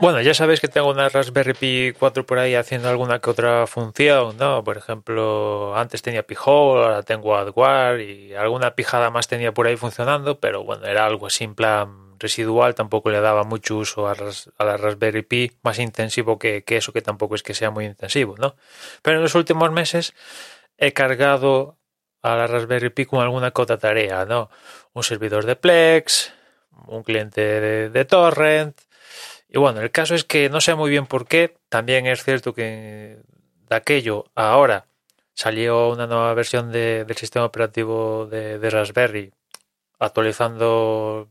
Bueno, ya sabéis que tengo una Raspberry Pi 4 por ahí haciendo alguna que otra función, ¿no? Por ejemplo, antes tenía Pi-hole, ahora tengo AdWare y alguna pijada más tenía por ahí funcionando, pero bueno, era algo así en plan residual, tampoco le daba mucho uso a, la Raspberry Pi, más intensivo que, que eso, que tampoco es que sea muy intensivo, ¿no? Pero en los últimos meses he cargado a la Raspberry Pi con alguna otra tarea, ¿no? Un servidor de Plex, un cliente de Torrent, y bueno, el caso es que no sé muy bien por qué. También es cierto que de aquello ahora salió una nueva versión de, del sistema operativo de, Raspberry actualizando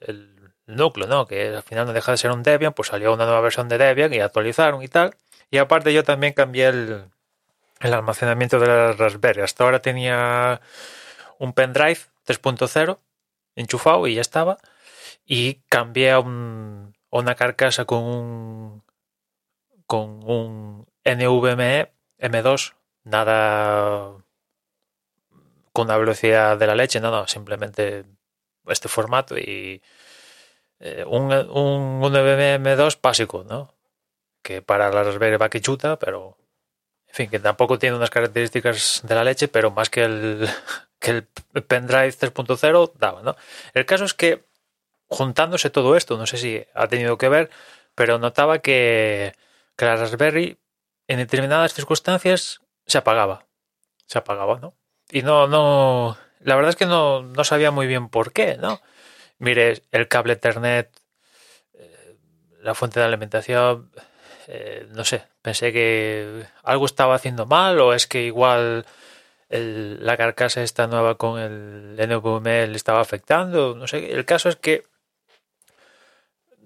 el, núcleo, ¿no? Que al final no deja de ser un Debian, pues salió una nueva versión de Debian y actualizaron y tal. Y aparte yo también cambié el, el almacenamiento de la Raspberry. Hasta ahora tenía un pendrive 3.0 enchufado y ya estaba. Y cambié a un una carcasa con un con un NVMe M2, nada con una velocidad de la leche, no, no, simplemente este formato y eh, un, un, NVMe M2 básico, ¿no? Que para la Raspberry va que chuta, pero en fin, que tampoco tiene unas características de la leche, pero más que el, que el pendrive 3.0 daba, ¿no? El caso es que juntándose todo esto, no sé si ha tenido que ver, pero notaba que, que la Raspberry en determinadas circunstancias se apagaba. Se apagaba, ¿no? Y no, no, la verdad es que no, no sabía muy bien por qué, ¿no? Mire, el cable Ethernet, eh, la fuente de alimentación, eh, no sé, pensé que algo estaba haciendo mal o es que igual la carcasa esta nueva con el NVMe le estaba afectando, no sé, el caso es que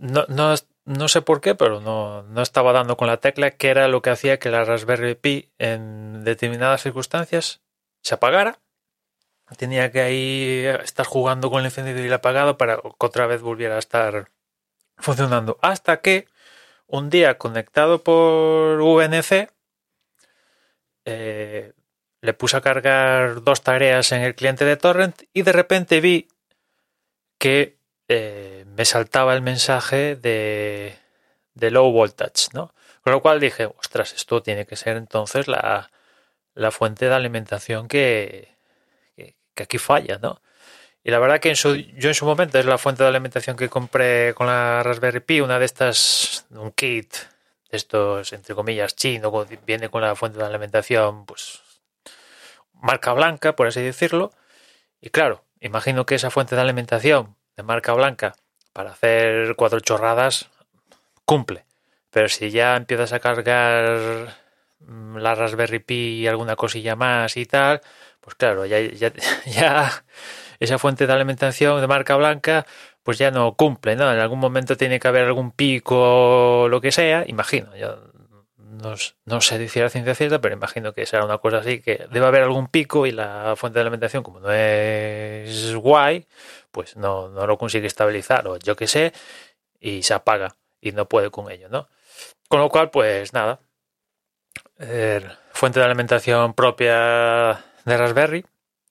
no, no, no sé por qué, pero no, no estaba dando con la tecla, que era lo que hacía que la Raspberry Pi en determinadas circunstancias se apagara. Tenía que ahí estar jugando con el encendido y el apagado para que otra vez volviera a estar funcionando. Hasta que un día conectado por VNC eh, le puse a cargar dos tareas en el cliente de Torrent y de repente vi que eh, me saltaba el mensaje de, de, low voltage, ¿no? Con lo cual dije, ostras, esto tiene que ser entonces la, la fuente de alimentación que, que, aquí falla, ¿no? Y la verdad que en su, yo en su momento es la fuente de alimentación que compré con la Raspberry Pi, una de estas, un kit, estos, entre comillas, chino, viene con la fuente de alimentación, pues, marca blanca, por así decirlo. Y claro, imagino que esa fuente de alimentación marca blanca para hacer cuatro chorradas, cumple. Pero si ya empiezas a cargar mm, la Raspberry Pi y alguna cosilla más y tal, pues claro, ya, ya, esa fuente de alimentación de marca blanca pues ya no cumple, ¿no? En algún momento tiene que haber algún pico o lo que sea, imagino. Yo no, no sé decir a ciencia cierta, pero imagino que será una cosa así, que debe haber algún pico y la fuente de alimentación, como no es guay, pues no, no lo consigue estabilizar o yo qué sé, y se apaga y no puede con ello, ¿no? Con lo cual, pues nada, fuente de alimentación propia de Raspberry,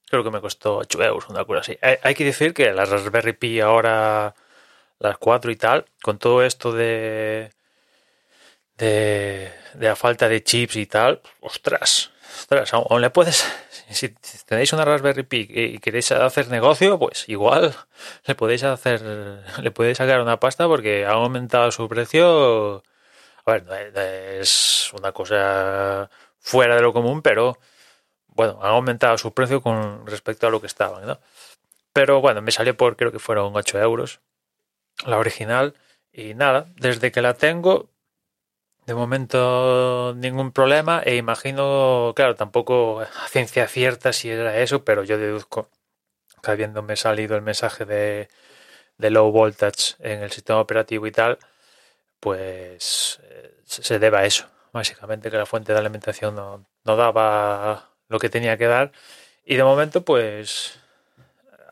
creo que me costó 8 euros, una cosa así. Hay, que decir que la Raspberry Pi ahora, las 4 y tal, con todo esto de, de, la falta de chips y tal, ostras, ostras, aún le puedes si tenéis una Raspberry Pi y queréis hacer negocio, pues igual le podéis hacer, le podéis sacar una pasta porque ha aumentado su precio. A ver, es una cosa fuera de lo común, pero bueno, ha aumentado su precio con respecto a lo que estaban, ¿no? Pero bueno, me salió por creo que fueron 8 euros la original y nada, desde que la tengo de momento ningún problema e imagino, claro, tampoco a ciencia cierta si era eso, pero yo deduzco que habiéndome salido el mensaje de, low voltage en el sistema operativo y tal, pues eh, se debe a eso, básicamente que la fuente de alimentación no, daba lo que tenía que dar y de momento pues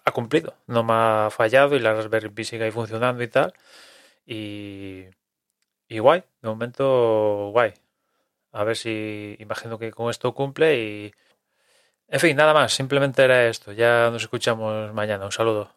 ha cumplido, no me ha fallado y la Raspberry Pi sigue funcionando y tal. Y y guay, de momento guay. A ver si imagino que con esto cumple y... En fin, nada más, simplemente era esto. Ya nos escuchamos mañana. Un saludo.